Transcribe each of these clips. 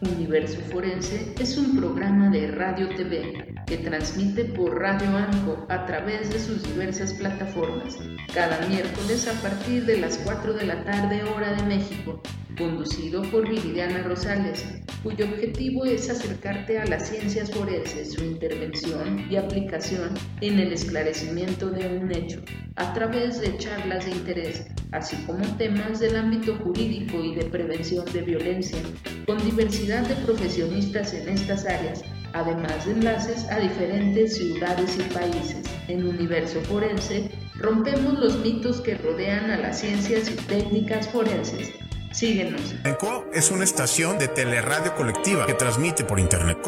Universo Forense es un programa de Radio TV que transmite por Radio Anco a través de sus diversas plataformas, cada miércoles a partir de las 4 de la tarde hora de México, conducido por Viridiana Rosales, cuyo objetivo es acercarte a las ciencias forenses, su intervención y aplicación en el esclarecimiento de un hecho, a través de charlas de interés, así como temas del ámbito jurídico y de prevención de violencia, con diversidad de profesionistas en estas áreas, además de enlaces a diferentes ciudades y países. En Universo Forense rompemos los mitos que rodean a las ciencias y técnicas forenses. Síguenos. ENCO es una estación de teleradio colectiva que transmite por internet.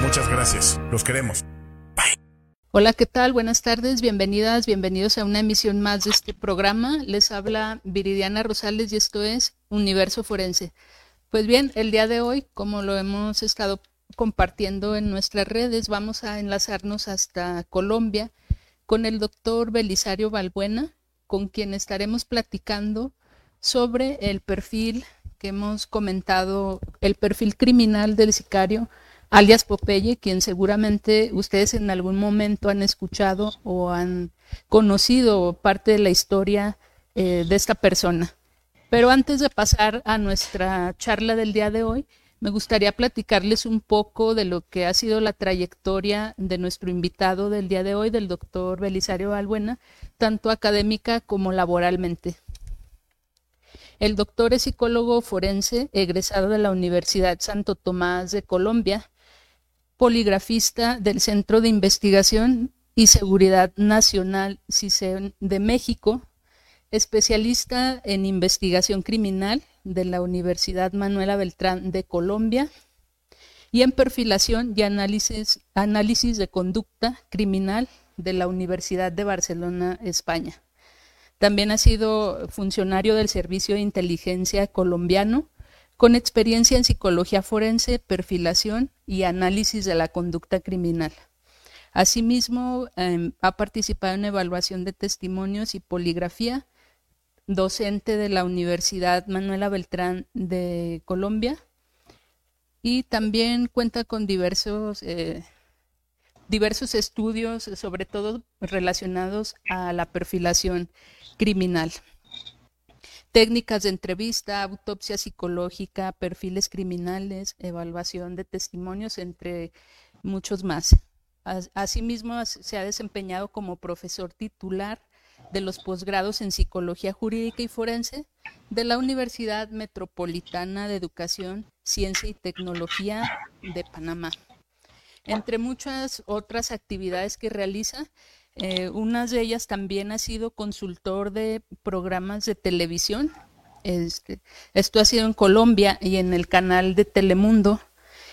Muchas gracias. Los queremos. Bye. Hola, ¿qué tal? Buenas tardes, bienvenidas, bienvenidos a una emisión más de este programa. Les habla Viridiana Rosales y esto es Universo Forense. Pues bien, el día de hoy, como lo hemos estado compartiendo en nuestras redes, vamos a enlazarnos hasta Colombia con el doctor Belisario Balbuena, con quien estaremos platicando sobre el perfil que hemos comentado, el perfil criminal del sicario alias Popeye, quien seguramente ustedes en algún momento han escuchado o han conocido parte de la historia eh, de esta persona. Pero antes de pasar a nuestra charla del día de hoy, me gustaría platicarles un poco de lo que ha sido la trayectoria de nuestro invitado del día de hoy, del doctor Belisario Albuena, tanto académica como laboralmente. El doctor es psicólogo forense, egresado de la Universidad Santo Tomás de Colombia, poligrafista del Centro de Investigación y Seguridad Nacional CISEN de México, especialista en investigación criminal de la Universidad Manuela Beltrán de Colombia y en perfilación y análisis, análisis de conducta criminal de la Universidad de Barcelona, España. También ha sido funcionario del Servicio de Inteligencia colombiano, con experiencia en psicología forense, perfilación y análisis de la conducta criminal. Asimismo, eh, ha participado en evaluación de testimonios y poligrafía docente de la Universidad Manuela Beltrán de Colombia y también cuenta con diversos, eh, diversos estudios, sobre todo relacionados a la perfilación criminal. Técnicas de entrevista, autopsia psicológica, perfiles criminales, evaluación de testimonios, entre muchos más. Asimismo, se ha desempeñado como profesor titular de los posgrados en Psicología Jurídica y Forense de la Universidad Metropolitana de Educación, Ciencia y Tecnología de Panamá. Entre muchas otras actividades que realiza, eh, una de ellas también ha sido consultor de programas de televisión. Este, esto ha sido en Colombia y en el canal de Telemundo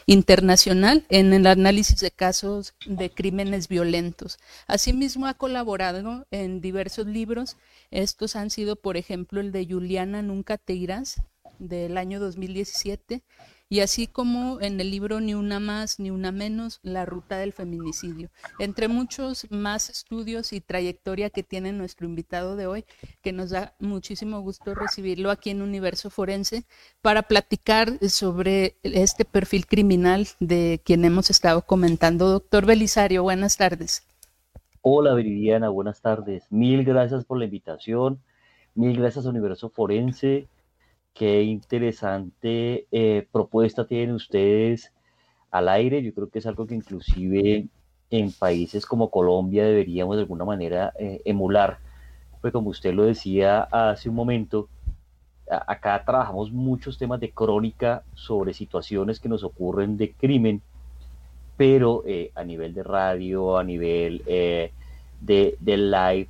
internacional en el análisis de casos de crímenes violentos. Asimismo, ha colaborado en diversos libros. Estos han sido, por ejemplo, el de Juliana Nunca te irás, del año 2017, y así como en el libro Ni una más ni una menos, la ruta del feminicidio. Entre muchos más estudios y trayectoria que tiene nuestro invitado de hoy, que nos da muchísimo gusto recibirlo aquí en Universo Forense para platicar sobre este perfil criminal de quien hemos estado comentando. Doctor Belisario, buenas tardes. Hola Viridiana, buenas tardes. Mil gracias por la invitación. Mil gracias Universo Forense Qué interesante eh, propuesta tienen ustedes al aire. Yo creo que es algo que inclusive en países como Colombia deberíamos de alguna manera eh, emular. Pues como usted lo decía hace un momento, acá trabajamos muchos temas de crónica sobre situaciones que nos ocurren de crimen, pero eh, a nivel de radio, a nivel de, de, live,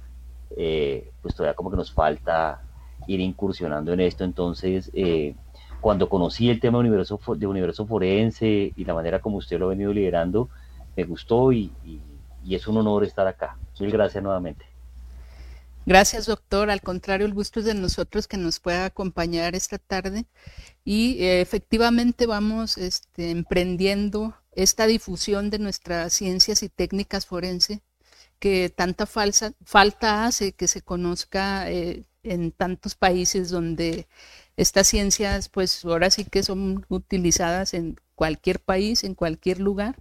pues todavía como que nos falta ir incursionando en esto. Entonces, eh, cuando conocí el tema de universo, de universo forense y la manera como usted lo ha venido liderando, me gustó y, es un honor estar acá. Mil gracias nuevamente. Gracias, doctor. Al contrario, el gusto es de nosotros que nos pueda acompañar esta tarde. Y eh, efectivamente vamos este, emprendiendo esta difusión de nuestras ciencias y técnicas forense que tanta falsa, falta hace que se conozca eh, en tantos países donde Estas ciencias, pues ahora sí que son utilizadas en cualquier país, en cualquier lugar,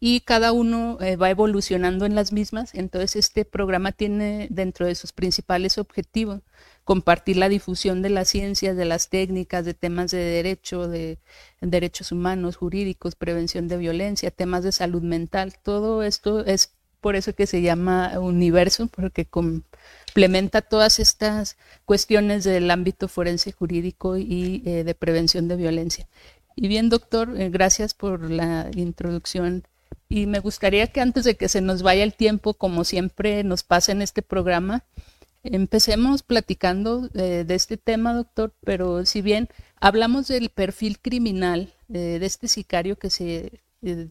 y cada uno eh, va evolucionando en las mismas. Entonces, este programa tiene dentro de sus principales objetivos compartir la difusión de las ciencias, de las técnicas, de temas de derecho, de derechos humanos, jurídicos, prevención de violencia, temas de salud mental. Todo esto es por eso que se llama universo, porque complementa todas estas cuestiones del ámbito forense jurídico y eh, de prevención de violencia. Y bien, doctor, eh, gracias por la introducción. Y me gustaría que antes de que se nos vaya el tiempo, como siempre nos pasa en este programa, empecemos platicando eh, de este tema, doctor, pero si bien hablamos del perfil criminal de este sicario que se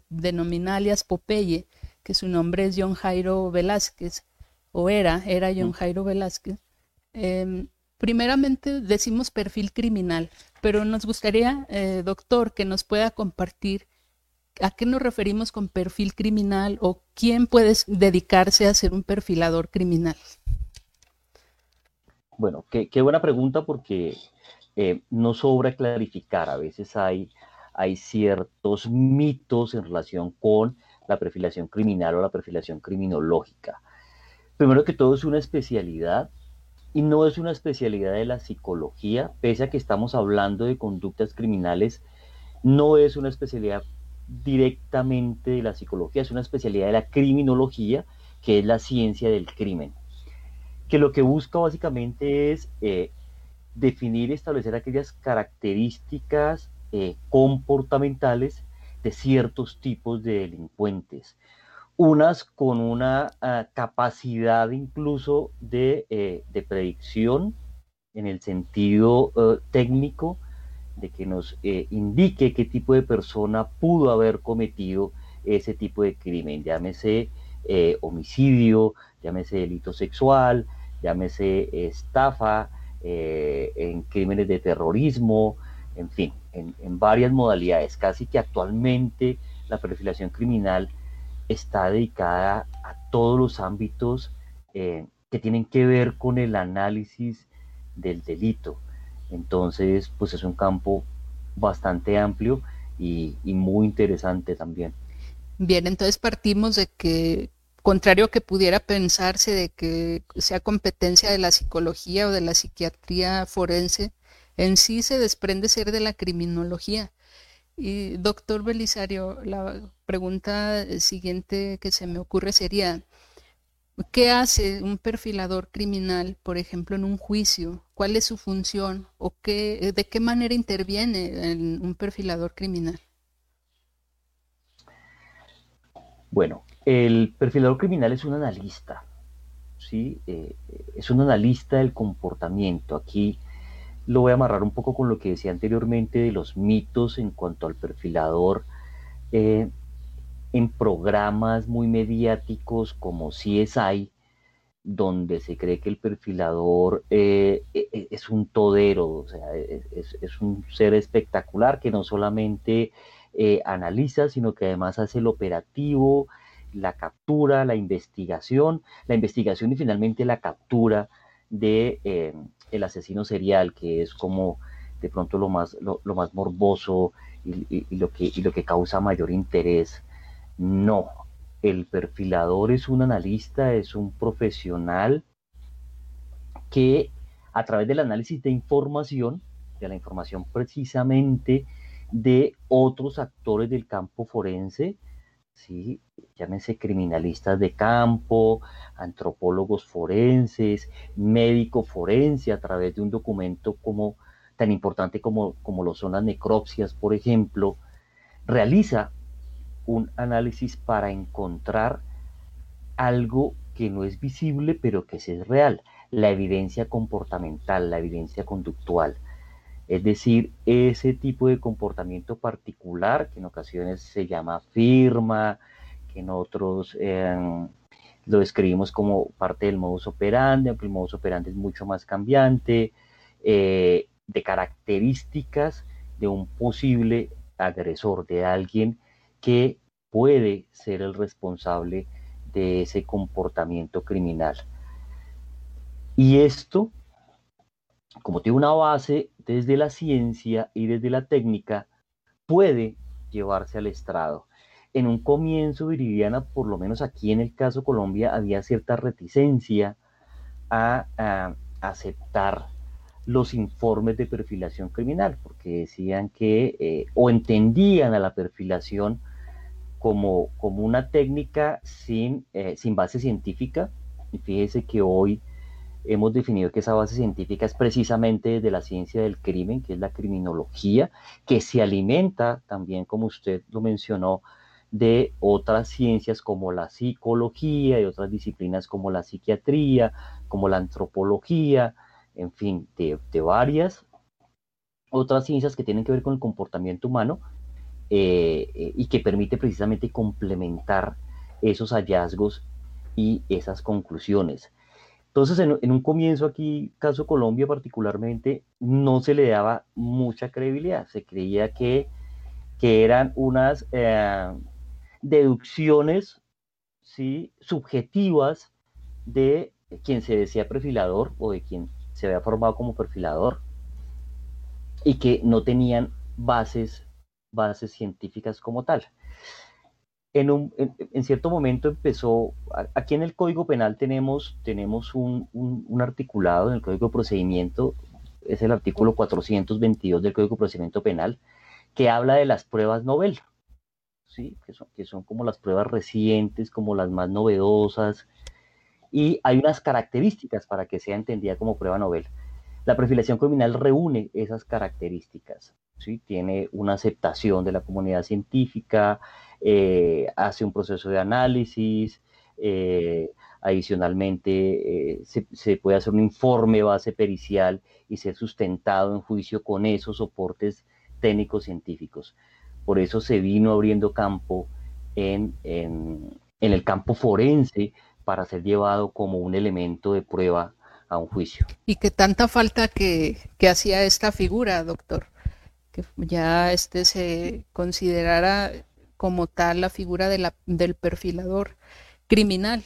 denomina alias Popeye, que su nombre es John Jairo Velázquez, o era, era John Jairo Velázquez. Em, primeramente decimos perfil criminal, pero nos gustaría, eh, doctor, que nos pueda compartir a qué nos referimos con perfil criminal o quién puede dedicarse a ser un perfilador criminal. Bueno, qué, buena pregunta porque eh, no sobra clarificar. A veces hay, hay ciertos mitos en relación con la perfilación criminal o la perfilación criminológica. Primero que todo es una especialidad y no es una especialidad de la psicología, pese a que estamos hablando de conductas criminales, no es una especialidad directamente de la psicología, es una especialidad de la criminología, que es la ciencia del crimen, que lo que busca básicamente es eh, definir y establecer aquellas características eh, comportamentales de ciertos tipos de delincuentes, unas con una ah, capacidad incluso de, eh, predicción en el sentido eh, técnico, de que nos eh, indique qué tipo de persona pudo haber cometido ese tipo de crimen, llámese homicidio, llámese delito sexual, llámese estafa, en crímenes de terrorismo, en fin, en, varias modalidades. Casi que actualmente la perfilación criminal está dedicada a todos los ámbitos eh, que tienen que ver con el análisis del delito. Entonces, pues es un campo bastante amplio y, muy interesante también. Bien, entonces partimos de que, contrario a que pudiera pensarse de que sea competencia de la psicología o de la psiquiatría forense, en sí se desprende ser de la criminología. Y doctor Belisario, la pregunta siguiente que se me ocurre sería, ¿qué hace un perfilador criminal, por ejemplo, en un juicio? ¿Cuál es su función o qué, de qué manera interviene en un perfilador criminal? Bueno, el perfilador criminal es un analista, ¿sí? Eh, es un analista del comportamiento. Aquí lo voy a amarrar un poco con lo que decía anteriormente de los mitos en cuanto al perfilador eh, en programas muy mediáticos como CSI, donde se cree que el perfilador eh, e, e, es un todero, o sea, e, es, un ser espectacular que no solamente eh, analiza, sino que además hace el operativo, la captura, la investigación, la investigación y finalmente la captura de el asesino serial, que es como de pronto lo más, lo, más morboso y, lo que, y lo que causa mayor interés. No, el perfilador es un analista, es un profesional que a través del análisis de información, de la información precisamente de otros actores del campo forense, ¿sí? llámense criminalistas de campo, antropólogos forenses, médico forense a través de un documento como, tan importante como, como lo son las necropsias, por ejemplo, realiza un análisis para encontrar algo que no es visible, pero que es real, la evidencia comportamental, la evidencia conductual. Es decir, ese tipo de comportamiento particular, que en ocasiones se llama firma, que en otros em, lo describimos como parte del modus operandi, aunque el modus operandi es mucho más cambiante, eh, de características de un posible agresor, de alguien que puede ser el responsable de ese comportamiento criminal. Y esto como tiene una base desde la ciencia y desde la técnica, puede llevarse al estrado. En un comienzo, Viridiana, por lo menos aquí en el caso Colombia, había cierta reticencia a, aceptar los informes de perfilación criminal, porque decían que eh, o entendían a la perfilación como, como una técnica sin, eh, sin base científica. Y fíjese que hoy hemos definido que esa base científica es precisamente de la ciencia del crimen, que es la criminología, que se alimenta también, como usted lo mencionó, de otras ciencias como la psicología y otras disciplinas como la psiquiatría, como la antropología, en fin, de, varias otras ciencias que tienen que ver con el comportamiento humano eh, eh, y que permite precisamente complementar esos hallazgos y esas conclusiones. Entonces, en, un comienzo aquí, caso Colombia particularmente, no se le daba mucha credibilidad. Se creía que, que eran unas eh, deducciones ¿sí? subjetivas de quien se decía perfilador o de quien se había formado como perfilador y que no tenían bases, bases científicas como tal. En, un, en, cierto momento empezó, aquí en el Código Penal tenemos, tenemos un, un, articulado en el Código de Procedimiento, es el artículo 422 del Código de Procedimiento Penal, que habla de las pruebas novel, ¿sí? que, son, que son como las pruebas recientes, como las más novedosas, y hay unas características para que sea entendida como prueba novel. La perfilación criminal reúne esas características, ¿sí? tiene una aceptación de la comunidad científica, eh, hace un proceso de análisis, eh, adicionalmente eh, se, puede hacer un informe base pericial y ser sustentado en juicio con esos soportes técnicos científicos. Por eso se vino abriendo campo en, el campo forense para ser llevado como un elemento de prueba a un juicio. Y que tanta falta que hacía esta figura, doctor, que ya este se considerara como tal la figura de la, del perfilador criminal,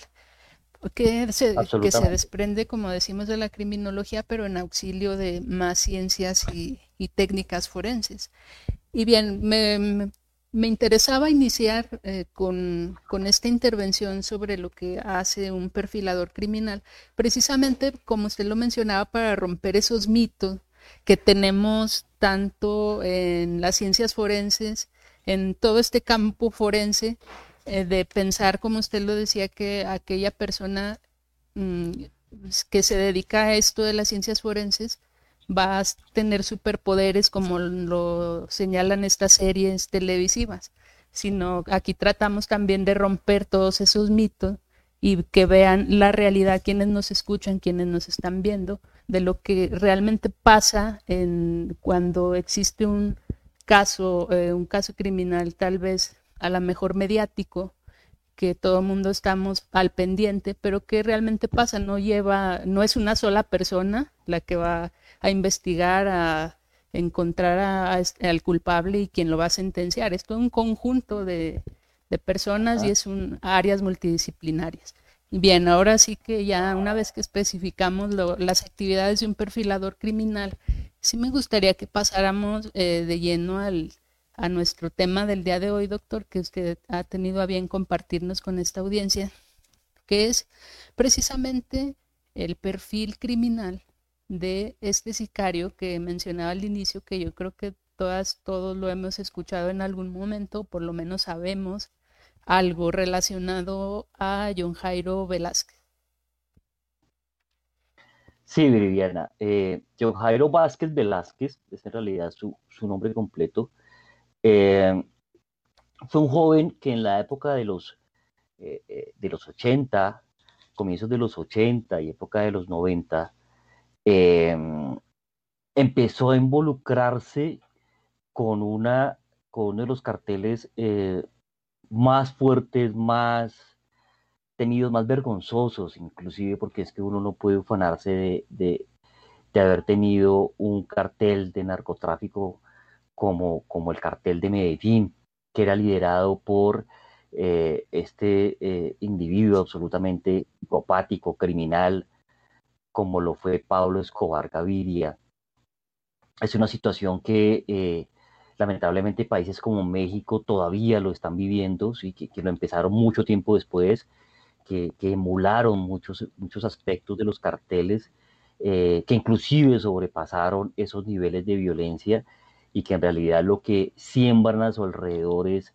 que se, que se desprende, como decimos, de la criminología, pero en auxilio de más ciencias y, y técnicas forenses. Y bien, me, me interesaba iniciar eh, con, esta intervención sobre lo que hace un perfilador criminal, precisamente como usted lo mencionaba, para romper esos mitos que tenemos tanto en las ciencias forenses, en todo este campo forense, eh, de pensar, como usted lo decía, que aquella persona mm, que se dedica a esto de las ciencias forenses, va a tener superpoderes como lo señalan estas series televisivas, sino aquí tratamos también de romper todos esos mitos y que vean la realidad quienes nos escuchan, quienes nos están viendo, de lo que realmente pasa en cuando existe un caso, eh, un caso criminal tal vez a lo mejor mediático, que todo el mundo estamos al pendiente, pero que realmente pasa, no lleva, no es una sola persona la que va a investigar, a encontrar este, al culpable y quien lo va a sentenciar. Es todo un conjunto de, personas y es un áreas multidisciplinarias. Bien, ahora sí que ya una vez que especificamos las actividades de un perfilador criminal, sí me gustaría que pasáramos eh, de lleno al, a nuestro tema del día de hoy, doctor, que usted ha tenido a bien compartirnos con esta audiencia, que es precisamente el perfil criminal de este sicario que mencionaba al inicio, que yo creo que todas, todos lo hemos escuchado en algún momento, por lo menos sabemos algo relacionado a John Jairo Velázquez. Sí, Viviana. Eh, John Jairo Vázquez Velázquez, es en realidad su, nombre completo, eh, fue un joven que en la época de los, eh, de los 80, comienzos de los 80 y época de los 90, Em, empezó a involucrarse con, una, con uno de los carteles eh, más fuertes, más tenidos, más vergonzosos, inclusive porque es que uno no puede ufanarse de, haber tenido un cartel de narcotráfico como, como el cartel de Medellín, que era liderado por eh, este eh, individuo absolutamente psicopático, criminal, como lo fue Pablo Escobar Gaviria. Es una situación que eh, lamentablemente países como México todavía lo están viviendo, ¿sí? que, lo empezaron mucho tiempo después, que, emularon muchos, muchos aspectos de los carteles, eh, que inclusive sobrepasaron esos niveles de violencia y que en realidad lo que siembran a su alrededor es,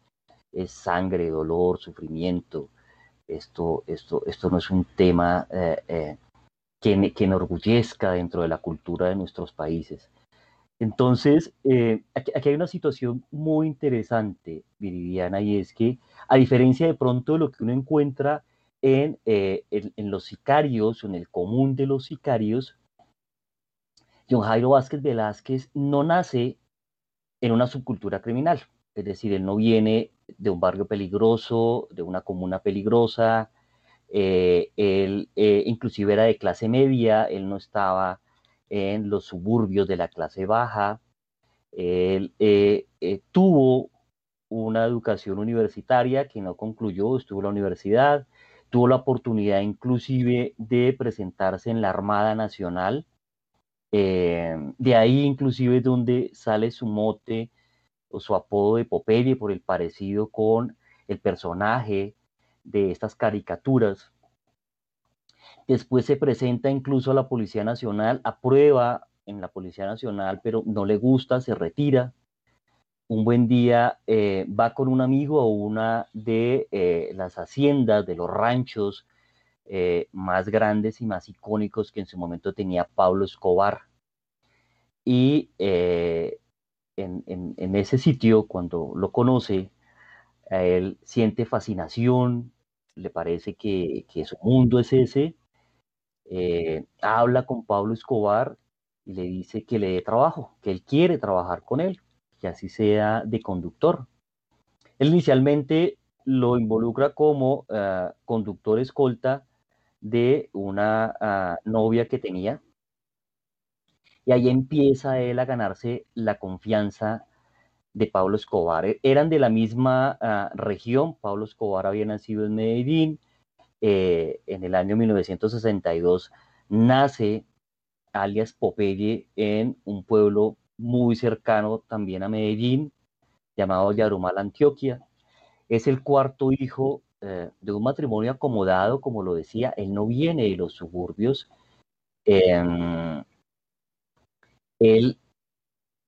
sangre, dolor, sufrimiento. Esto, esto, esto no es un tema eh, que, que enorgullezca dentro de la cultura de nuestros países. Entonces, eh, aquí, hay una situación muy interesante, Viridiana, y es que, a diferencia de pronto de lo que uno encuentra en, eh, los sicarios, en el común de los sicarios, John Jairo Vázquez Velázquez no nace en una subcultura criminal, es decir, él no viene de un barrio peligroso, de una comuna peligrosa, eh, él inclusive era de clase media, él no estaba en los suburbios de la clase baja. Él eh, eh, tuvo una educación universitaria que no concluyó, estuvo en la universidad, tuvo la oportunidad inclusive de presentarse en la Armada Nacional. Eh, de ahí inclusive donde sale su mote o su apodo de Popeye por el parecido con el personaje de estas caricaturas Después se presenta incluso a la Policía Nacional, aprueba en la Policía Nacional, pero no le gusta, se retira. Un buen día eh, va con un amigo a una de eh, las haciendas, de los ranchos eh, más grandes y más icónicos que en su momento tenía Pablo Escobar. Y en, ese sitio, cuando lo conoce, él siente fascinación, le parece que, que su mundo es ese, eh, habla con Pablo Escobar y le dice que le dé trabajo, que él quiere trabajar con él, que así sea de conductor. Él inicialmente lo involucra como ah, conductor escolta de una ah, novia que tenía. Y ahí empieza él a ganarse la confianza de Pablo Escobar. E, eran de la misma ah, región. Pablo Escobar había nacido en Medellín, eh, en el año 1962 nace alias Popeye en un pueblo muy cercano también a Medellín, llamado Yarumal, Antioquia. Es el cuarto hijo eh, de un matrimonio acomodado, como lo decía, él no viene de los suburbios. Em, él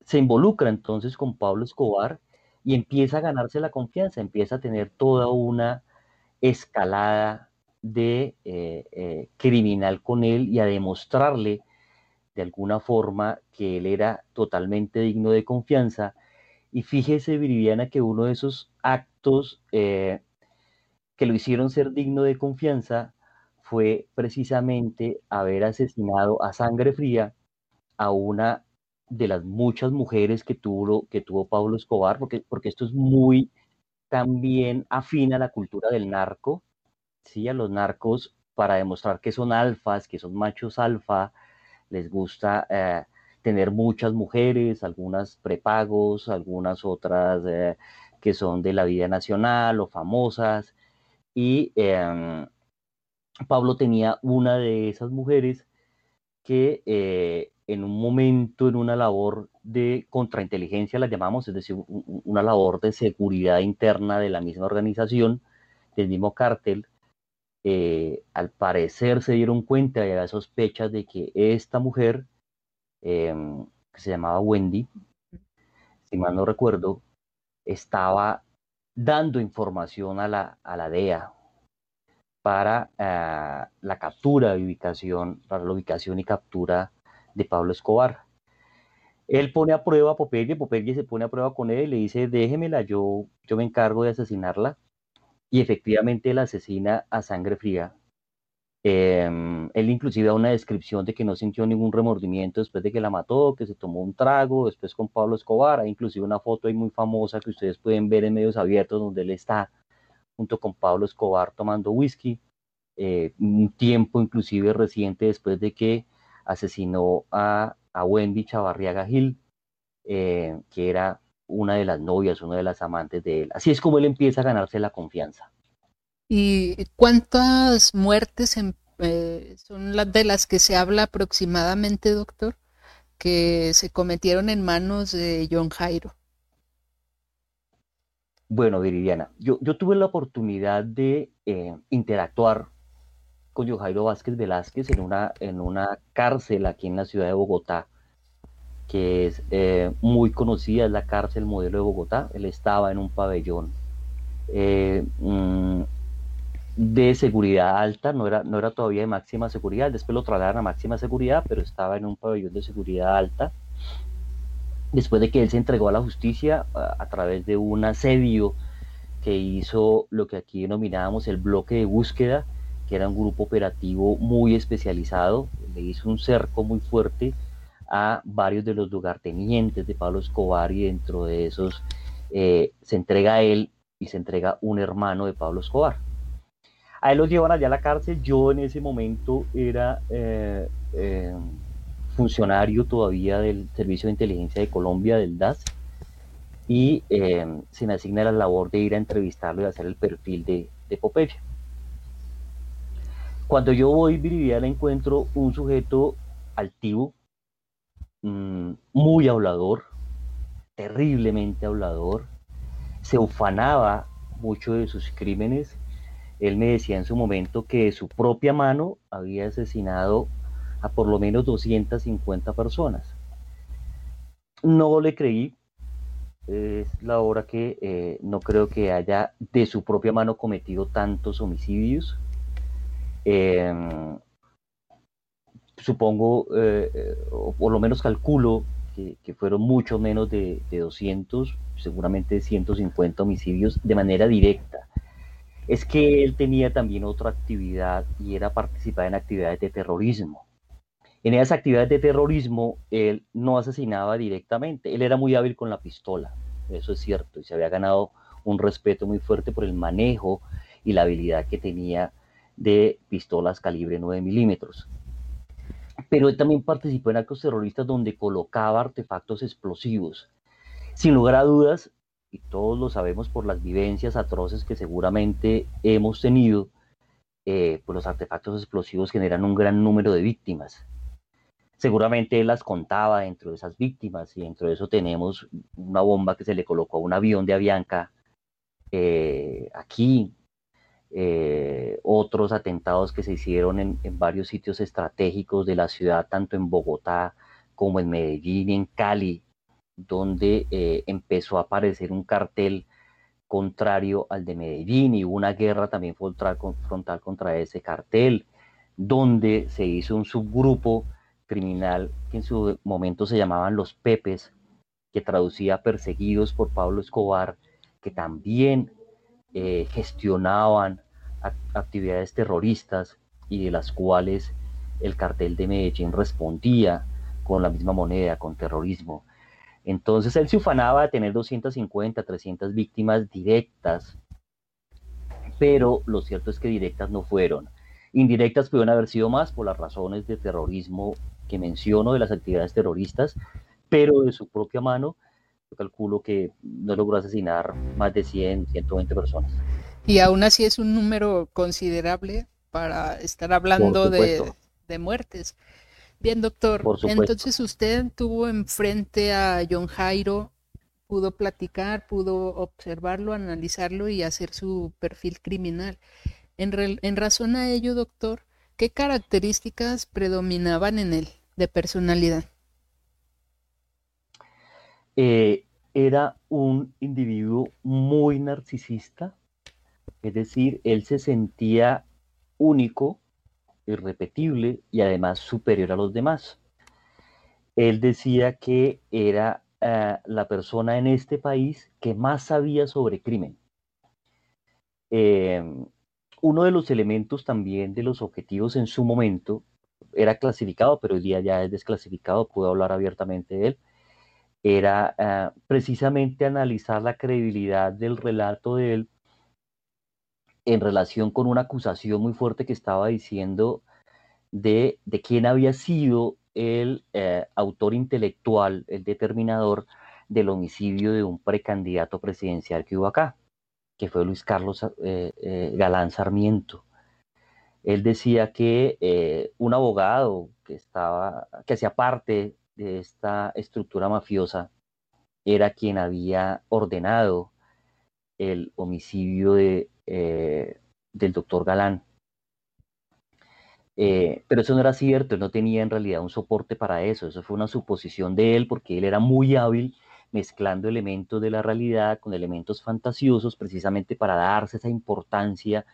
se involucra entonces con Pablo Escobar y empieza a ganarse la confianza, empieza a tener toda una escalada de eh, eh, criminal con él y a demostrarle de alguna forma que él era totalmente digno de confianza. Y fíjese, Viridiana, que uno de esos actos eh, que lo hicieron ser digno de confianza fue precisamente haber asesinado a sangre fría a una de las muchas mujeres que tuvo, que tuvo Pablo Escobar, porque, porque esto es muy también afín a la cultura del narco, ¿sí? a los narcos para demostrar que son alfas, que son machos alfa, les gusta eh, tener muchas mujeres, algunas prepagos, algunas otras eh, que son de la vida nacional o famosas. Y em, Pablo tenía una de esas mujeres que eh, en un momento, en una labor de contrainteligencia, la llamamos, es decir, una labor de seguridad interna de la misma organización, del mismo cártel, eh, al parecer se dieron cuenta y había sospechas de que esta mujer, em, que se llamaba Wendy, si mal no recuerdo, estaba dando información a la, a la DEA para eh, la captura de ubicación, para la ubicación y captura de Pablo Escobar. Él pone a prueba a Popeye, Popeye se pone a prueba con él y le dice, déjemela, yo, yo me encargo de asesinarla y efectivamente la asesina a sangre fría. Em, él inclusive da una descripción de que no sintió ningún remordimiento después de que la mató, que se tomó un trago, después con Pablo Escobar, hay inclusive una foto ahí muy famosa que ustedes pueden ver en medios abiertos donde él está junto con Pablo Escobar tomando whisky, eh, un tiempo inclusive reciente después de que asesinó a, Wendy Chavarriaga Gil, eh, que era una de las novias, una de las amantes de él. Así es como él empieza a ganarse la confianza. ¿Y cuántas muertes en eh, son las de las que se habla aproximadamente, doctor, que se cometieron en manos de John Jairo. Bueno, Viridiana, yo, yo tuve la oportunidad de eh, interactuar con John Jairo Vázquez Velázquez en una, en una cárcel aquí en la ciudad de Bogotá, que es eh, muy conocida, es la cárcel modelo de Bogotá. Él estaba en un pabellón eh, mm, de seguridad alta, no era, no era todavía de máxima seguridad, después lo trasladaron a máxima seguridad, pero estaba en un pabellón de seguridad alta. Después de que él se entregó a la justicia a, través de un asedio que hizo lo que aquí denominábamos el bloque de búsqueda, que era un grupo operativo muy especializado, le hizo un cerco muy fuerte a varios de los lugartenientes de Pablo Escobar y dentro de esos eh, se entrega a él y se entrega un hermano de Pablo Escobar. A él lo llevan allá a la cárcel, yo en ese momento era eh, eh, funcionario todavía del Servicio de Inteligencia de Colombia, del DAS, y se me asigna la labor de ir a entrevistarlo y hacer el perfil de, de. Cuando yo voy, Viridiana, encuentro un sujeto altivo, Mm, muy hablador, terriblemente hablador, se ufanaba mucho de sus crímenes. Él me decía en su momento que de su propia mano había asesinado a por lo menos 250 personas. No le creí, es la hora que eh, no creo que haya de su propia mano cometido tantos homicidios. Em, supongo, eh, eh, o por lo menos calculo que, fueron mucho menos de, 200, seguramente 150 homicidios de manera directa. Es que él tenía también otra actividad y era participar en actividades de terrorismo. En esas actividades de terrorismo, él no asesinaba directamente, él era muy hábil con la pistola, eso es cierto, y se había ganado un respeto muy fuerte por el manejo y la habilidad que tenía de pistolas calibre 9 milímetros pero él también participó en actos terroristas donde colocaba artefactos explosivos. Sin lugar a dudas, y todos lo sabemos por las vivencias atroces que seguramente hemos tenido, eh, pues los artefactos explosivos generan un gran número de víctimas. Seguramente él las contaba dentro de esas víctimas y dentro de eso tenemos una bomba que se le colocó a un avión de Avianca eh, aquí eh, otros atentados que se hicieron en, varios sitios estratégicos de la ciudad, tanto en Bogotá como en Medellín y en Cali, donde eh, empezó a aparecer un cartel contrario al de Medellín y una guerra también frontal contra ese cartel, donde se hizo un subgrupo criminal que en su momento se llamaban los Pepes, que traducía perseguidos por Pablo Escobar, que también eh, gestionaban actividades terroristas y de las cuales el cartel de Medellín respondía con la misma moneda, con terrorismo. Entonces él se ufanaba de tener 250, 300 víctimas directas, pero lo cierto es que directas no fueron. Indirectas pudieron haber sido más por las razones de terrorismo que menciono, de las actividades terroristas, pero de su propia mano yo calculo que no logró asesinar más de 100, 120 personas. Y aún así es un número considerable para estar hablando de, muertes. Bien, doctor, entonces usted tuvo enfrente a John Jairo, pudo platicar, pudo observarlo, analizarlo y hacer su perfil criminal. En, en razón a ello, doctor, ¿qué características predominaban en él de personalidad? Eh, era un individuo muy narcisista, es decir, él se sentía único, irrepetible y además superior a los demás. Él decía que era eh, la persona en este país que más sabía sobre crimen. Em, uno de los elementos también de los objetivos en su momento era clasificado, pero hoy día ya es desclasificado, puedo hablar abiertamente de él, era ah, precisamente analizar la credibilidad del relato de él en relación con una acusación muy fuerte que estaba diciendo de, de quién había sido el eh, autor intelectual, el determinador del homicidio de un precandidato presidencial que hubo acá, que fue Luis Carlos eh, eh, Galán Sarmiento. él decía que eh, un abogado que estaba, que hacía parte de esta estructura mafiosa, era quien había ordenado el homicidio de, eh, del doctor Galán. Eh, pero eso no era cierto, él no tenía en realidad un soporte para eso, eso fue una suposición de él porque él era muy hábil mezclando elementos de la realidad con elementos fantasiosos precisamente para darse esa importancia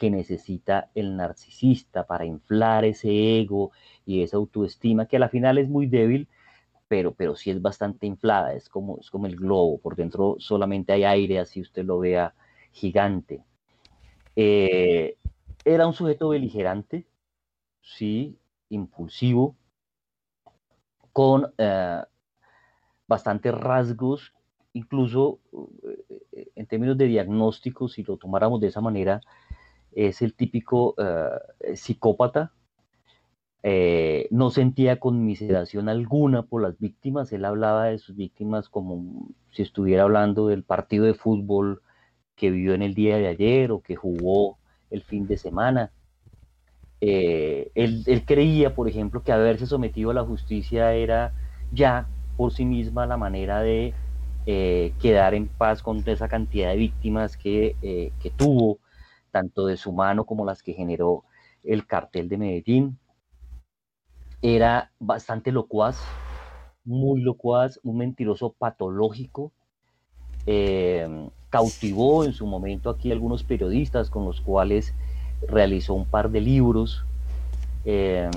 que necesita el narcisista para inflar ese ego y esa autoestima que a la final es muy débil, pero, pero sí es bastante inflada, es como, es como el globo, por dentro solamente hay aire, así usted lo vea gigante. Eh, era un sujeto beligerante, sí, impulsivo, con eh, bastantes rasgos, incluso eh, en términos de diagnóstico, si lo tomáramos de esa manera, es el típico psicópata, eh, no sentía conmiseración alguna por las víctimas, él hablaba de sus víctimas como si estuviera hablando del partido de fútbol que vivió en el día de ayer o que jugó el fin de semana. Eh, él, creía, por ejemplo, que haberse sometido a la justicia era ya por sí misma la manera de eh, quedar en paz con esa cantidad de víctimas que, que tuvo, tanto de su mano como las que generó el cartel de Medellín era bastante locuaz, muy locuaz, un mentiroso patológico. Em, cautivó en su momento aquí algunos periodistas con los cuales realizó un par de libros em,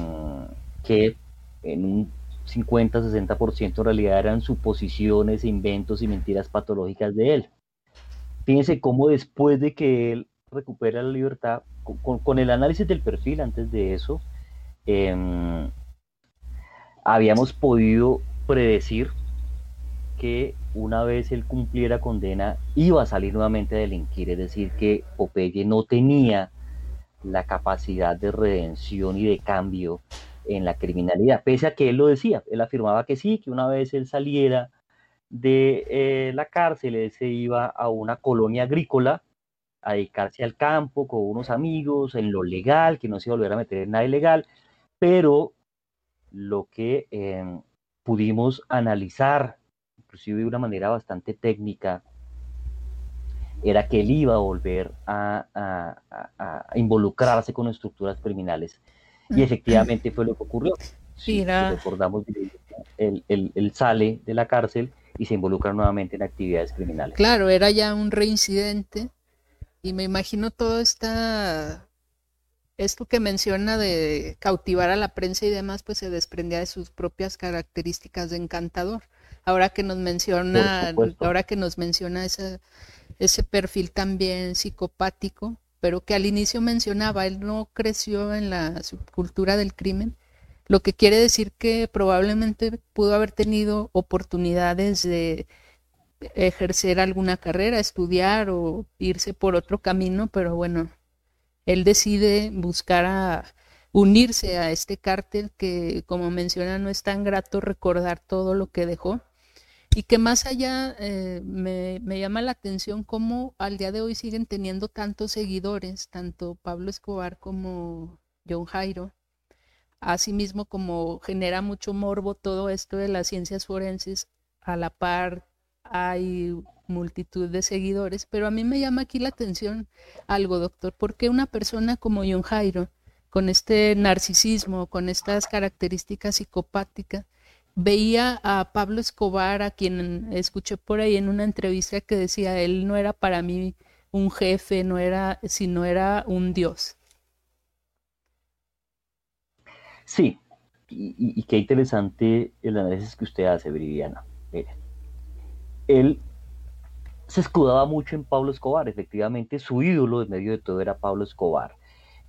que en un 50-60% en realidad eran suposiciones, inventos y mentiras patológicas de él. Fíjense cómo después de que él recupera la libertad, con, el análisis del perfil antes de eso, eh, habíamos podido predecir que una vez él cumpliera condena iba a salir nuevamente a delinquir, es decir, que Popeye no tenía la capacidad de redención y de cambio en la criminalidad, pese a que él lo decía, él afirmaba que sí, que una vez él saliera de eh, la cárcel, él se iba a una colonia agrícola a dedicarse al campo con unos amigos, en lo legal, que no se iba a a meter en nada ilegal, pero lo que em, pudimos analizar, inclusive de una manera bastante técnica, era que él iba a volver a, involucrarse con estructuras criminales. Y efectivamente fue lo que ocurrió. Si, recordamos, él, él, sale de la cárcel y se involucra nuevamente en actividades criminales. Claro, era ya un reincidente y me imagino toda esta esto que menciona de cautivar a la prensa y demás, pues se desprendía de sus propias características de encantador. Ahora que nos menciona, ahora que nos menciona ese, ese perfil también psicopático, pero que al inicio mencionaba, él no creció en la subcultura del crimen, lo que quiere decir que probablemente pudo haber tenido oportunidades de ejercer alguna carrera, estudiar o irse por otro camino, pero bueno, él decide buscar a unirse a este cártel que, como menciona, no es tan grato recordar todo lo que dejó. Y que más allá eh, me, me, llama la atención cómo al día de hoy siguen teniendo tantos seguidores, tanto Pablo Escobar como John Jairo, asimismo como genera mucho morbo todo esto de las ciencias forenses, a la par hay multitud de seguidores, pero a mí me llama aquí la atención algo, doctor, porque una persona como John Jairo, con este narcisismo, con estas características psicopáticas, veía a Pablo Escobar, a quien escuché por ahí en una entrevista que decía, él no era para mí un jefe, no era, sino era un dios. Sí, y, qué interesante el análisis que usted hace, Viridiana. Él se escudaba mucho en Pablo Escobar. Efectivamente, su ídolo en medio de todo era Pablo Escobar,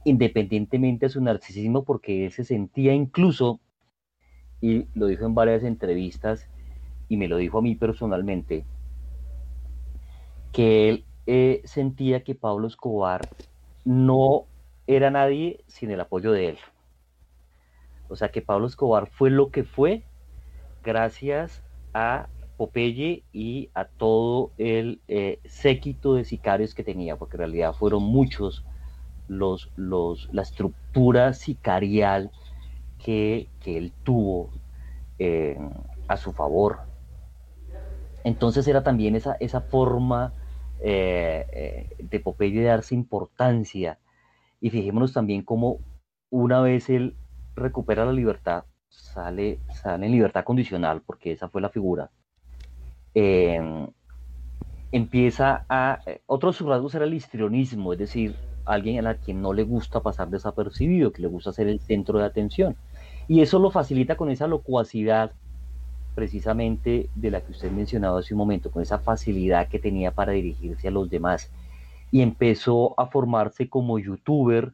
independientemente de su narcisismo, porque él se sentía incluso, y lo dijo en varias entrevistas, y me lo dijo a mí personalmente, que él eh, sentía que Pablo Escobar no era nadie sin el apoyo de él. O sea que Pablo Escobar fue lo que fue gracias a Popeye y a todo el eh, séquito de sicarios que tenía, porque en realidad fueron muchos los, los, la estructura sicarial que, él tuvo eh, a su favor. Entonces era también esa, esa forma eh, de Popeye de darse importancia. Y fijémonos también cómo una vez él recupera la libertad, sale, sale en libertad condicional, porque esa fue la figura. Empieza a... Otro de rasgos era el histrionismo, es decir, alguien a quien no le gusta pasar desapercibido, que le gusta ser el centro de atención. Y eso lo facilita con esa locuacidad precisamente de la que usted mencionaba hace un momento, con esa facilidad que tenía para dirigirse a los demás. Y empezó a formarse como youtuber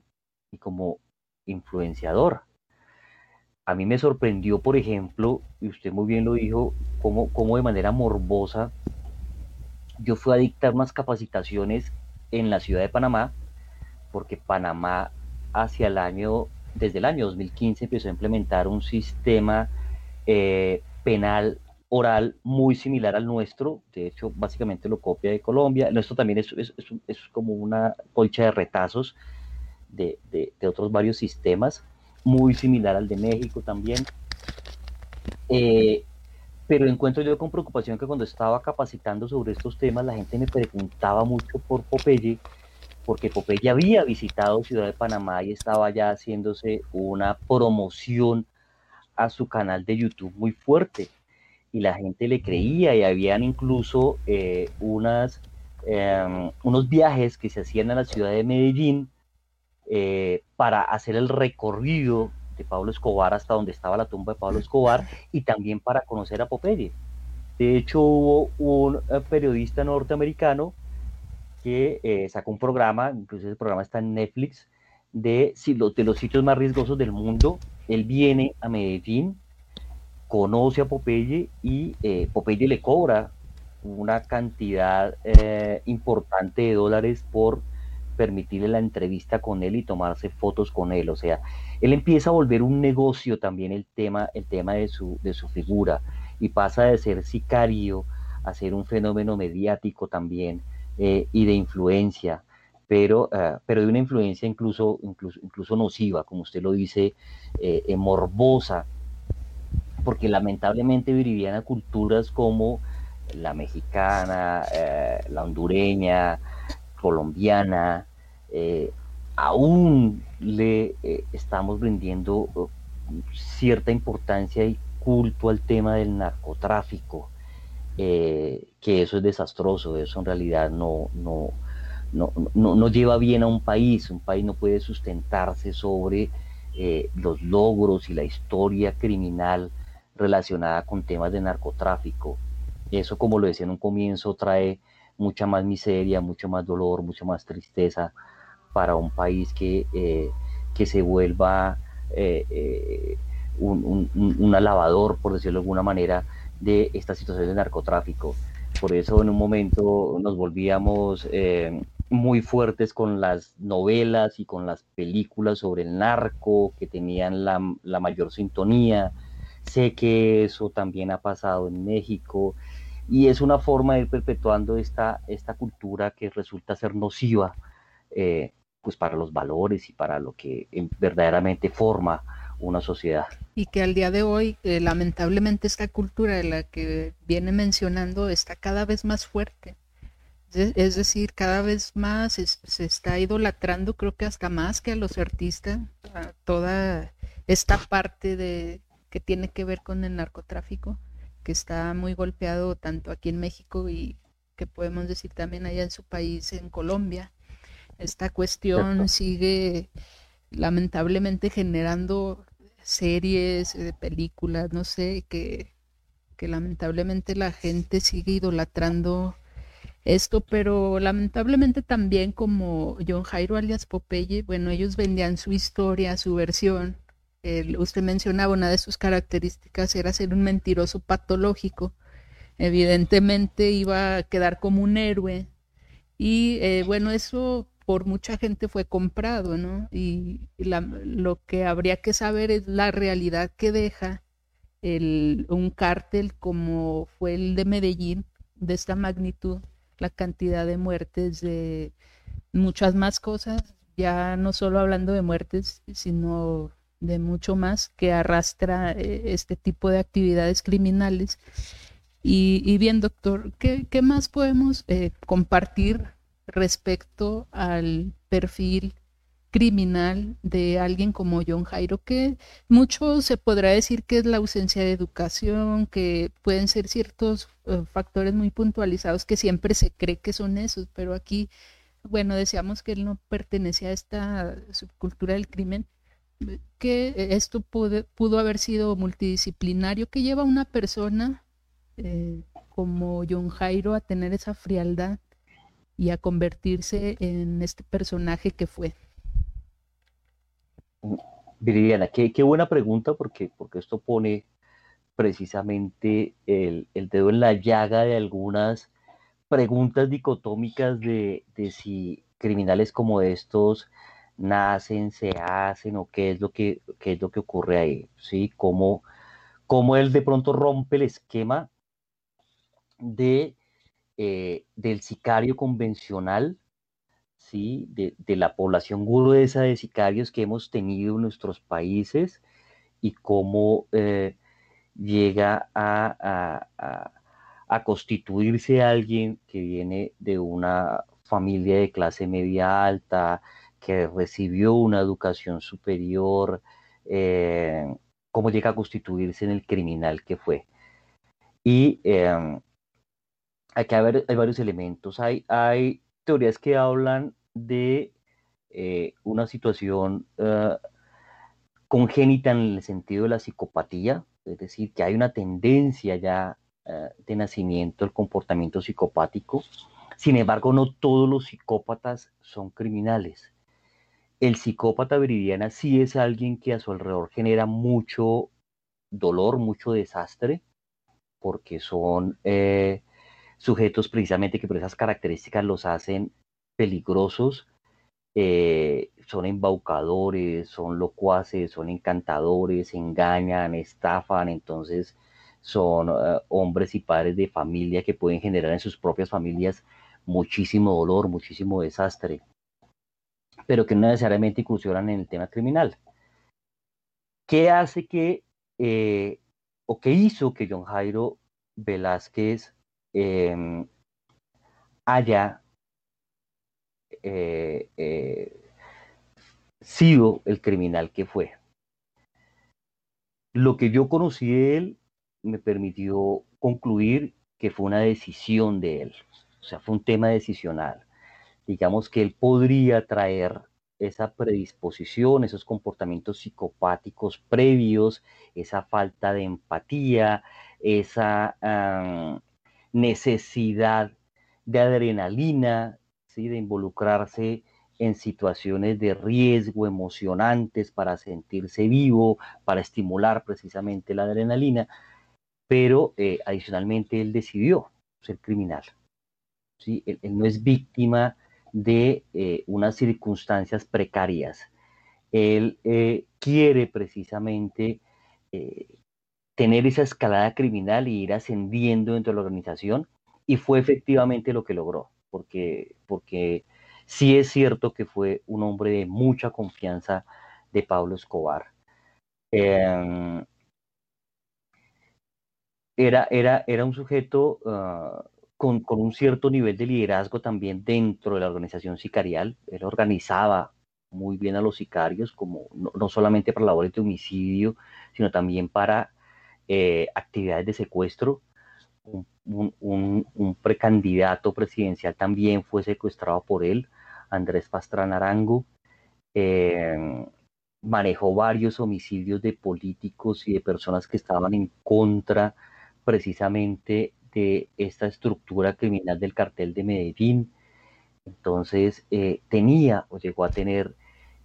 y como influenciador. A mí me sorprendió, por ejemplo, y usted muy bien lo dijo, cómo, cómo de manera morbosa yo fui a dictar unas capacitaciones en la ciudad de Panamá porque Panamá hacia el año, desde el año 2015 empezó a implementar un sistema eh, penal oral muy similar al nuestro, de hecho básicamente lo copia de Colombia, nuestro también es, es, es, como una colcha de retazos de, de, otros varios sistemas, muy similar al de México también. Eh, pero encuentro yo con preocupación que cuando estaba capacitando sobre estos temas, la gente me preguntaba mucho por Popeye porque Popeye había visitado Ciudad de Panamá y estaba ya haciéndose una promoción a su canal de YouTube muy fuerte. Y la gente le creía y habían incluso eh, unas, em, unos viajes que se hacían a la ciudad de Medellín eh, para hacer el recorrido de Pablo Escobar hasta donde estaba la tumba de Pablo Escobar y también para conocer a Popeye. De hecho, hubo un eh, periodista norteamericano que eh, sacó un programa, incluso ese programa está en Netflix, de, de los sitios más riesgosos del mundo. Él viene a Medellín, conoce a Popeye y eh, Popeye le cobra una cantidad eh, importante de dólares por permitirle la entrevista con él y tomarse fotos con él. O sea, él empieza a volver un negocio también el tema, el tema de, su, de su figura y pasa de ser sicario a ser un fenómeno mediático también eh, y de influencia, pero, eh, pero de una influencia incluso, incluso, incluso nociva, como usted lo dice, eh, morbosa, porque lamentablemente vivían culturas como la mexicana, la hondureña, colombiana, aún le estamos rindiendo cierta importancia y culto al tema del narcotráfico. Eh, que eso es desastroso, eso en realidad no, no, no, no, lleva bien a un país, un país no puede sustentarse sobre eh, los logros y la historia criminal relacionada con temas de narcotráfico. Eso, como lo decía en un comienzo, trae mucha más miseria, mucho más dolor, mucha más tristeza para un país que, eh, que se vuelva un, un, un, alabador, por decirlo de alguna manera, de esta situación de narcotráfico. Por eso en un momento nos volvíamos eh, muy fuertes con las novelas y con las películas sobre el narco que tenían la, la mayor sintonía. Sé que eso también ha pasado en México y es una forma de ir perpetuando esta, esta cultura que resulta ser nociva eh, pues para los valores y para lo que verdaderamente forma una sociedad. Y que al día de hoy, eh, lamentablemente, esta cultura de la que viene mencionando está cada vez más fuerte. Es, decir, cada vez más se está idolatrando, creo que hasta más que a los artistas, a toda esta parte de que tiene que ver con el narcotráfico, que está muy golpeado tanto aquí en México y que podemos decir también allá en su país, en Colombia. Esta cuestión sigue lamentablemente generando series, de películas, no sé, que, que lamentablemente la gente sigue idolatrando esto, pero lamentablemente también como John Jairo alias Popeye, bueno, ellos vendían su historia, su versión. usted mencionaba una de sus características era ser un mentiroso patológico. Evidentemente iba a quedar como un héroe. Y eh, bueno, eso por mucha gente fue comprado, ¿no? Y lo que habría que saber es la realidad que deja el, un cártel como fue el de Medellín, de esta magnitud, la cantidad de muertes, de muchas más cosas, ya no solo hablando de muertes, sino de mucho más que arrastra eh, este tipo de actividades criminales. Y, bien, doctor, ¿qué, más podemos eh, compartir respecto al perfil criminal de alguien como John Jairo, que mucho se podrá decir que es la ausencia de educación, que pueden ser ciertos eh, factores muy puntualizados que siempre se cree que son esos, pero aquí, bueno, decíamos que él no pertenecía a esta subcultura del crimen, que esto pudo haber sido multidisciplinario, que lleva a una persona eh, como John Jairo a tener esa frialdad y a convertirse en este personaje que fue. Viridiana, qué, buena pregunta porque, porque esto pone precisamente el, dedo en la llaga de algunas preguntas dicotómicas de, si criminales como estos nacen, se hacen o qué es lo que, es lo que ocurre ahí, ¿sí? Cómo, cómo él de pronto rompe el esquema de, eh, del sicario convencional ¿sí? de, la población gruesa de sicarios que hemos tenido en nuestros países y cómo eh, llega a, constituirse alguien que viene de una familia de clase media alta, que recibió una educación superior, eh, cómo llega a constituirse en el criminal que fue. Y eh, aquí hay, varios elementos. Hay, hay teorías que hablan de eh, una situación eh, congénita en el sentido de la psicopatía, es decir, que hay una tendencia ya eh, de nacimiento al comportamiento psicopático. Sin embargo, no todos los psicópatas son criminales. El psicópata viridiana sí es alguien que a su alrededor genera mucho dolor, mucho desastre, porque son sujetos precisamente que por esas características los hacen peligrosos, eh, son embaucadores, son locuaces, son encantadores, engañan, estafan, entonces son eh, hombres y padres de familia que pueden generar en sus propias familias muchísimo dolor, muchísimo desastre, pero que no necesariamente incursionan en el tema criminal. ¿Qué hace que, eh, o qué hizo que John Jairo Velázquez em, haya eh, eh, sido el criminal que fue. Lo que yo conocí de él me permitió concluir que fue una decisión de él, o sea, fue un tema decisional. Digamos que él podría traer esa predisposición, esos comportamientos psicopáticos previos, esa falta de empatía, esa necesidad de adrenalina, de involucrarse en situaciones de riesgo emocionantes para sentirse vivo, para estimular precisamente la adrenalina, pero eh, adicionalmente él decidió ser criminal. ¿sí? Él, no es víctima de eh, unas circunstancias precarias. Él eh, quiere precisamente tener esa escalada criminal y ir ascendiendo dentro de la organización y fue efectivamente lo que logró porque, porque sí es cierto que fue un hombre de mucha confianza de Pablo Escobar. Em, era, era, era, un sujeto ah, con, un cierto nivel de liderazgo también dentro de la organización sicarial. Él organizaba muy bien a los sicarios, como no, solamente para labores de homicidio, sino también para eh, actividades de secuestro un, precandidato presidencial también fue secuestrado por él, Andrés Pastrana Arango. Em, manejó varios homicidios de políticos y de personas que estaban en contra precisamente de esta estructura criminal del cartel de Medellín. Entonces eh, tenía o llegó a tener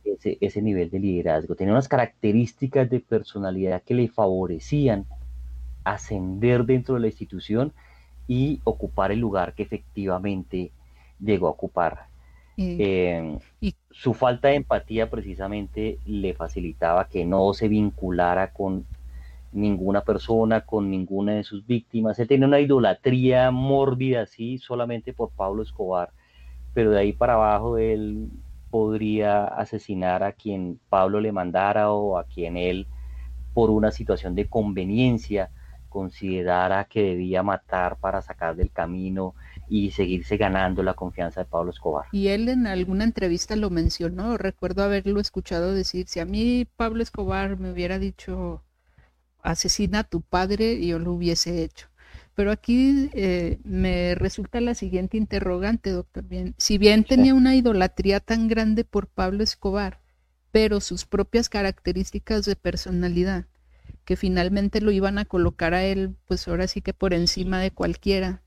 ese, ese nivel de liderazgo, tenía unas características de personalidad que le favorecían ascender dentro de la institución y ocupar el lugar que efectivamente llegó a ocupar. Em, y, su falta de empatía precisamente le facilitaba que no se vinculara con ninguna persona, con ninguna de sus víctimas. Él tenía una idolatría mórbida así solamente por Pablo Escobar, pero de ahí para abajo él podría asesinar a quien Pablo le mandara o a quien él, por una situación de conveniencia, considerara que debía matar para sacar del camino y seguirse ganando la confianza de Pablo Escobar. Y él en alguna entrevista lo mencionó, recuerdo haberlo escuchado decir, si a mí Pablo Escobar me hubiera dicho asesina a tu padre, yo lo hubiese hecho. Pero aquí eh, me resulta la siguiente interrogante, doctor. Bien, si bien tenía una idolatría tan grande por Pablo Escobar, pero sus propias características de personalidad, que finalmente lo iban a colocar a él, pues ahora sí que por encima de cualquiera.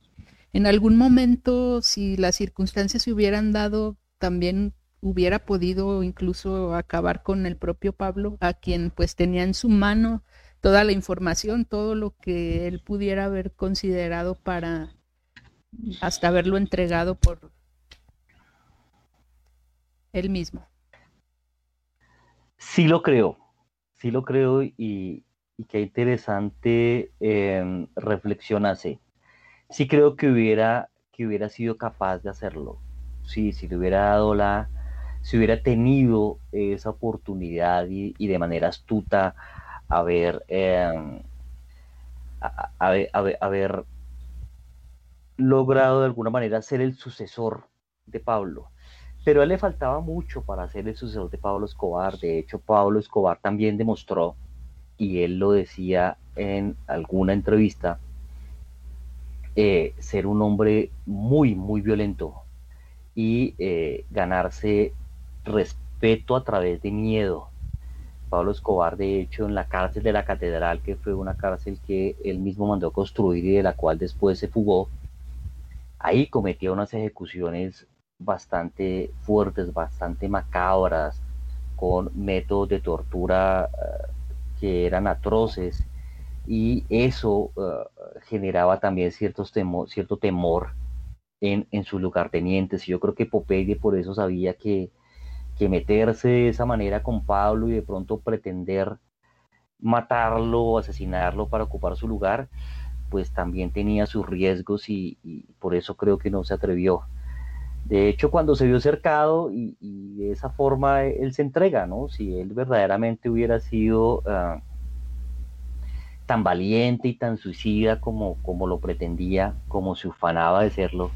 En algún momento, si las circunstancias se hubieran dado, también hubiera podido incluso acabar con el propio Pablo, a quien pues tenía en su mano toda la información, todo lo que él pudiera haber considerado para hasta haberlo entregado por él mismo. Sí lo creo, sí lo creo y, qué interesante eh, reflexionarse. Sí creo que hubiera, que hubiera sido capaz de hacerlo. Sí, si le hubiera dado la, si hubiera tenido esa oportunidad y de manera astuta haber, haber, logrado de alguna manera ser el sucesor de Pablo. Pero a él le faltaba mucho para ser el sucesor de Pablo Escobar. De hecho, Pablo Escobar también demostró, y él lo decía en alguna entrevista, eh, ser un hombre muy, muy violento y eh, ganarse respeto a través de miedo. Pablo Escobar, de hecho, en la cárcel de la catedral, que fue una cárcel que él mismo mandó construir y de la cual después se fugó, ahí cometía unas ejecuciones bastante fuertes, bastante macabras, con métodos de tortura eh, que eran atroces y eso eh, generaba también cierto temor en, en sus lugartenientes. Y yo creo que Popeye por eso sabía que que meterse de esa manera con Pablo y de pronto pretender matarlo o asesinarlo para ocupar su lugar, pues también tenía sus riesgos y, por eso creo que no se atrevió. De hecho, cuando se vio cercado y, de esa forma él se entrega, ¿no? Si él verdaderamente hubiera sido ah, tan valiente y tan suicida como, como lo pretendía, como se ufanaba de serlo,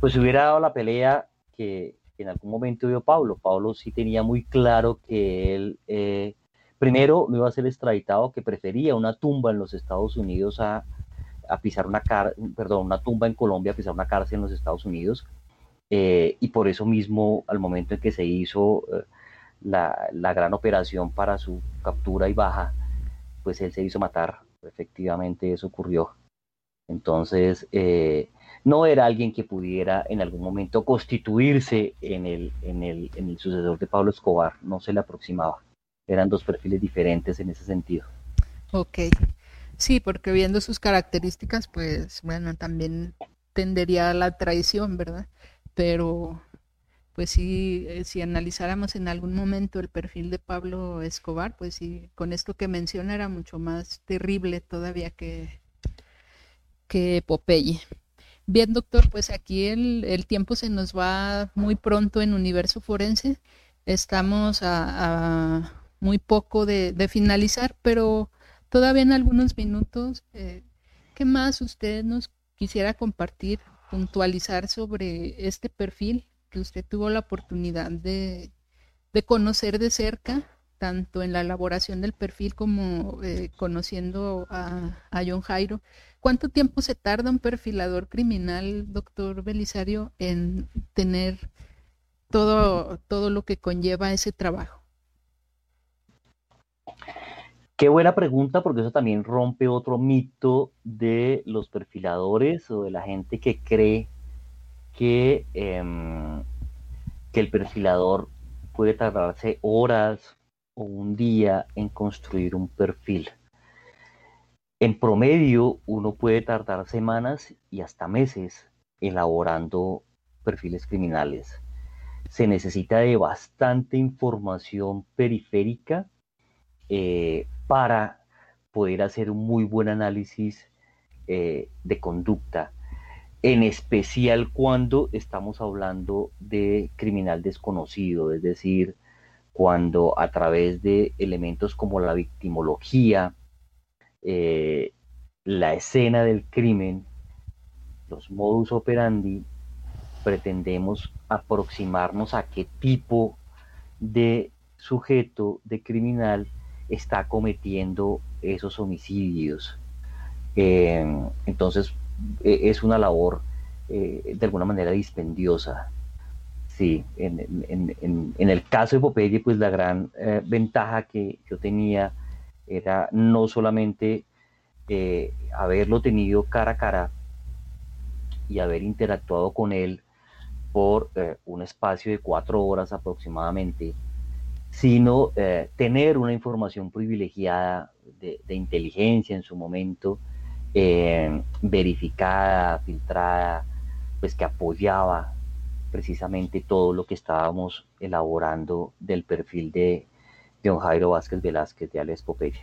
pues hubiera dado la pelea que, en algún momento vio Pablo. Pablo sí tenía muy claro que él, eh, primero, no iba a ser extraditado, que prefería una tumba en los Estados Unidos a, pisar una perdón, una tumba en Colombia a pisar una cárcel en los Estados Unidos. Eh, y por eso mismo, al momento en que se hizo eh, la, la, gran operación para su captura y baja, pues él se hizo matar. Efectivamente, eso ocurrió. Entonces, no era alguien que pudiera en algún momento constituirse en el, en el, en el sucesor de Pablo Escobar, no se le aproximaba. Eran dos perfiles diferentes en ese sentido. Ok, sí, porque viendo sus características, pues bueno, también tendería a la traición, ¿verdad? Pero pues sí, eh, si analizáramos en algún momento el perfil de Pablo Escobar, pues sí, con esto que menciona era mucho más terrible todavía que, que Popeye. Bien, doctor, pues aquí el, tiempo se nos va muy pronto en Universo Forense. Estamos a, muy poco de, finalizar, pero todavía en algunos minutos, eh, ¿qué más usted nos quisiera compartir, puntualizar sobre este perfil que usted tuvo la oportunidad de, conocer de cerca, tanto en la elaboración del perfil como eh, conociendo a, a John Jairo? ¿Cuánto tiempo se tarda un perfilador criminal, doctor Belisario, en tener todo, todo lo que conlleva ese trabajo? Qué buena pregunta, porque eso también rompe otro mito de los perfiladores o de la gente que cree que, em, que el perfilador puede tardarse horas o un día en construir un perfil. En promedio, uno puede tardar semanas y hasta meses elaborando perfiles criminales. Se necesita de bastante información periférica eh, para poder hacer un muy buen análisis eh, de conducta. en especial cuando estamos hablando de criminal desconocido, es decir, cuando a través de elementos como la victimología, eh, la escena del crimen, los modus operandi, pretendemos aproximarnos a qué tipo de sujeto, de criminal, está cometiendo esos homicidios. Eh, entonces, e, es una labor eh, de alguna manera dispendiosa. Sí, en, el caso de Popeye, pues la gran ventaja que yo tenía era no solamente haberlo tenido cara a cara y haber interactuado con él por un espacio de cuatro horas aproximadamente, sino eh, tener una información privilegiada de, inteligencia en su momento, eh, verificada, filtrada, pues que apoyaba precisamente todo lo que estábamos elaborando del perfil de John Jairo Vázquez Velázquez de Alex Popeye.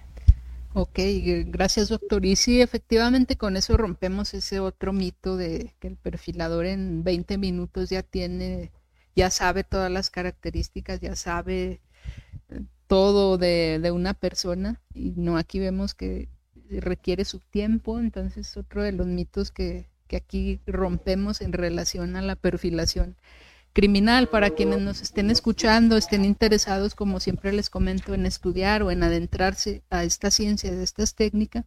Ok, gracias doctor. Y sí, efectivamente con eso rompemos ese otro mito de que el perfilador en 20 minutos ya tiene, ya sabe todas las características, ya sabe todo de, una persona y no aquí vemos que requiere su tiempo, entonces otro de los mitos que, aquí rompemos en relación a la perfilación criminal. Para quienes nos estén escuchando, estén interesados, como siempre les comento, en estudiar o en adentrarse a esta ciencia, de estas técnicas,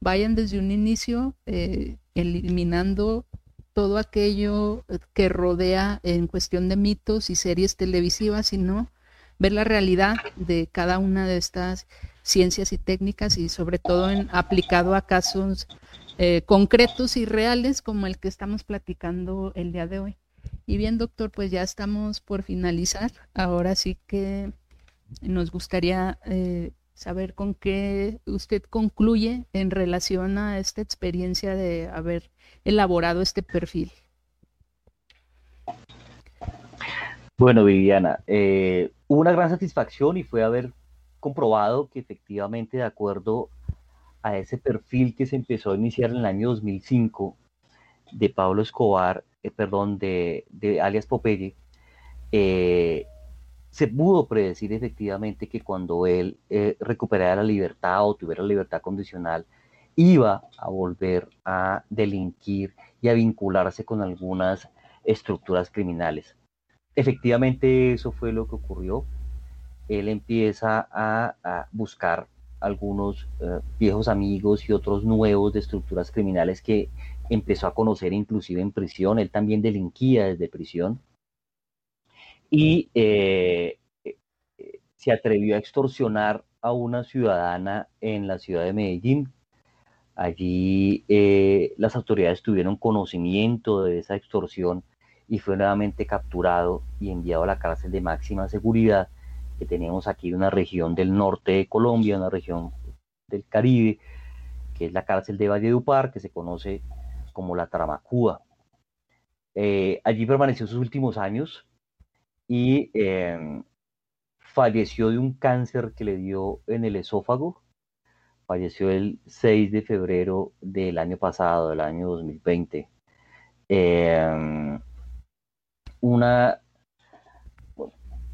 vayan desde un inicio eh, eliminando todo aquello que rodea en cuestión de mitos y series televisivas, sino ver la realidad de cada una de estas ciencias y técnicas y sobre todo en, aplicado a casos eh, concretos y reales como el que estamos platicando el día de hoy. Y bien, doctor, pues ya estamos por finalizar. Ahora sí que nos gustaría eh, saber con qué usted concluye en relación a esta experiencia de haber elaborado este perfil. Bueno, Viviana, eh, hubo una gran satisfacción y fue haber comprobado que efectivamente de acuerdo a ese perfil que se empezó a iniciar en el año 2005 de Pablo Escobar, eh, perdón, de, alias Popeye, eh, se pudo predecir efectivamente que cuando él recuperara la libertad o tuviera la libertad condicional, iba a volver a delinquir y a vincularse con algunas estructuras criminales. Efectivamente, eso fue lo que ocurrió. Él empieza a, buscar algunos eh, viejos amigos y otros nuevos de estructuras criminales que empezó a conocer inclusive en prisión. Él también delinquía desde prisión. Y eh, eh, se atrevió a extorsionar a una ciudadana en la ciudad de Medellín. Allí las autoridades tuvieron conocimiento de esa extorsión y fue nuevamente capturado y enviado a la cárcel de máxima seguridad que tenemos aquí en una región del norte de Colombia, una región del Caribe, que es la cárcel de Valledupar, que se conoce como la Tramacúa. Eh, allí permaneció sus últimos años y em, falleció de un cáncer que le dio en el esófago. Falleció el 6 de febrero del año pasado, del año 2020 una,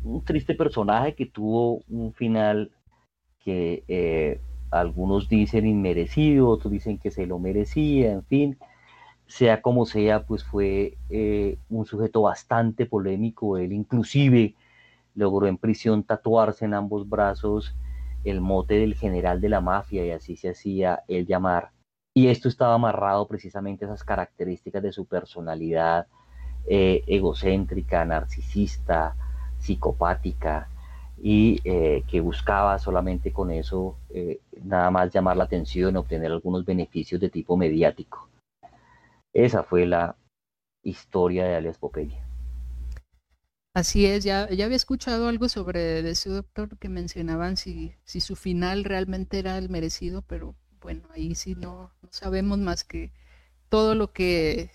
un triste personaje que tuvo un final que eh, algunos dicen inmerecido, otros dicen que se lo merecía, en fin, sea como sea, pues fue eh, un sujeto bastante polémico, él inclusive logró en prisión tatuarse en ambos brazos el mote del general de la mafia y así se hacía él llamar. Y esto estaba amarrado precisamente a esas características de su personalidad, eh, egocéntrica, narcisista, psicopática y eh, que buscaba solamente con eso nada más llamar la atención, obtener algunos beneficios de tipo mediático. Esa fue la historia de alias Popeye. Así es, ya, ya había escuchado algo sobre ese doctor que mencionaban si, si su final realmente era el merecido, pero bueno, ahí sí no sabemos más que todo lo que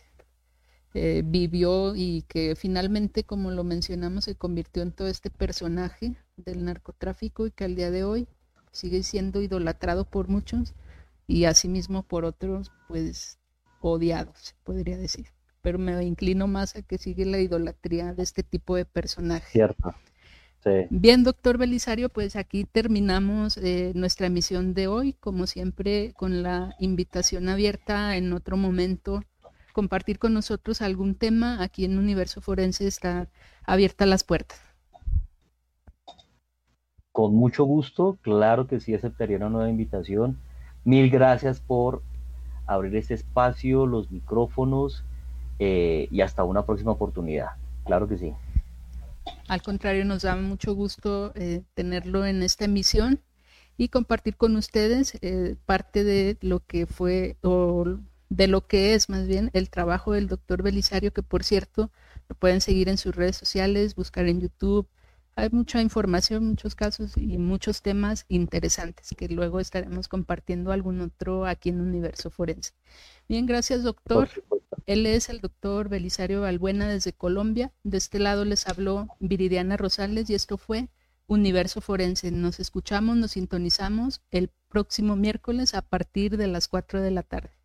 eh, vivió y que finalmente, como lo mencionamos, se convirtió en todo este personaje del narcotráfico y que al día de hoy sigue siendo idolatrado por muchos y asimismo por otros, pues odiados, podría decir. pero me inclino más a que sigue la idolatría de este tipo de personajes. Cierto. Bien, doctor Belisario, pues aquí terminamos eh, nuestra emisión de hoy, como siempre, con la invitación abierta en otro momento compartir con nosotros algún tema. Aquí en Universo Forense está abierta las puertas. Con mucho gusto, claro que sí aceptaría una nueva invitación. Mil gracias por abrir este espacio, los micrófonos eh, y hasta una próxima oportunidad. Claro que sí. Al contrario, nos da mucho gusto eh, tenerlo en esta emisión y compartir con ustedes eh, parte de lo que fue o de lo que es más bien el trabajo del doctor Belisario, que por cierto lo pueden seguir en sus redes sociales, buscar en YouTube. Hay mucha información, muchos casos y muchos temas interesantes que luego estaremos compartiendo algún otro aquí en Universo Forense. Bien, gracias doctor. Él es el doctor Belisario Balbuena desde Colombia. De este lado les habló Viridiana Rosales y esto fue Universo Forense. Nos escuchamos, nos sintonizamos el próximo miércoles a partir de las 4 de la tarde.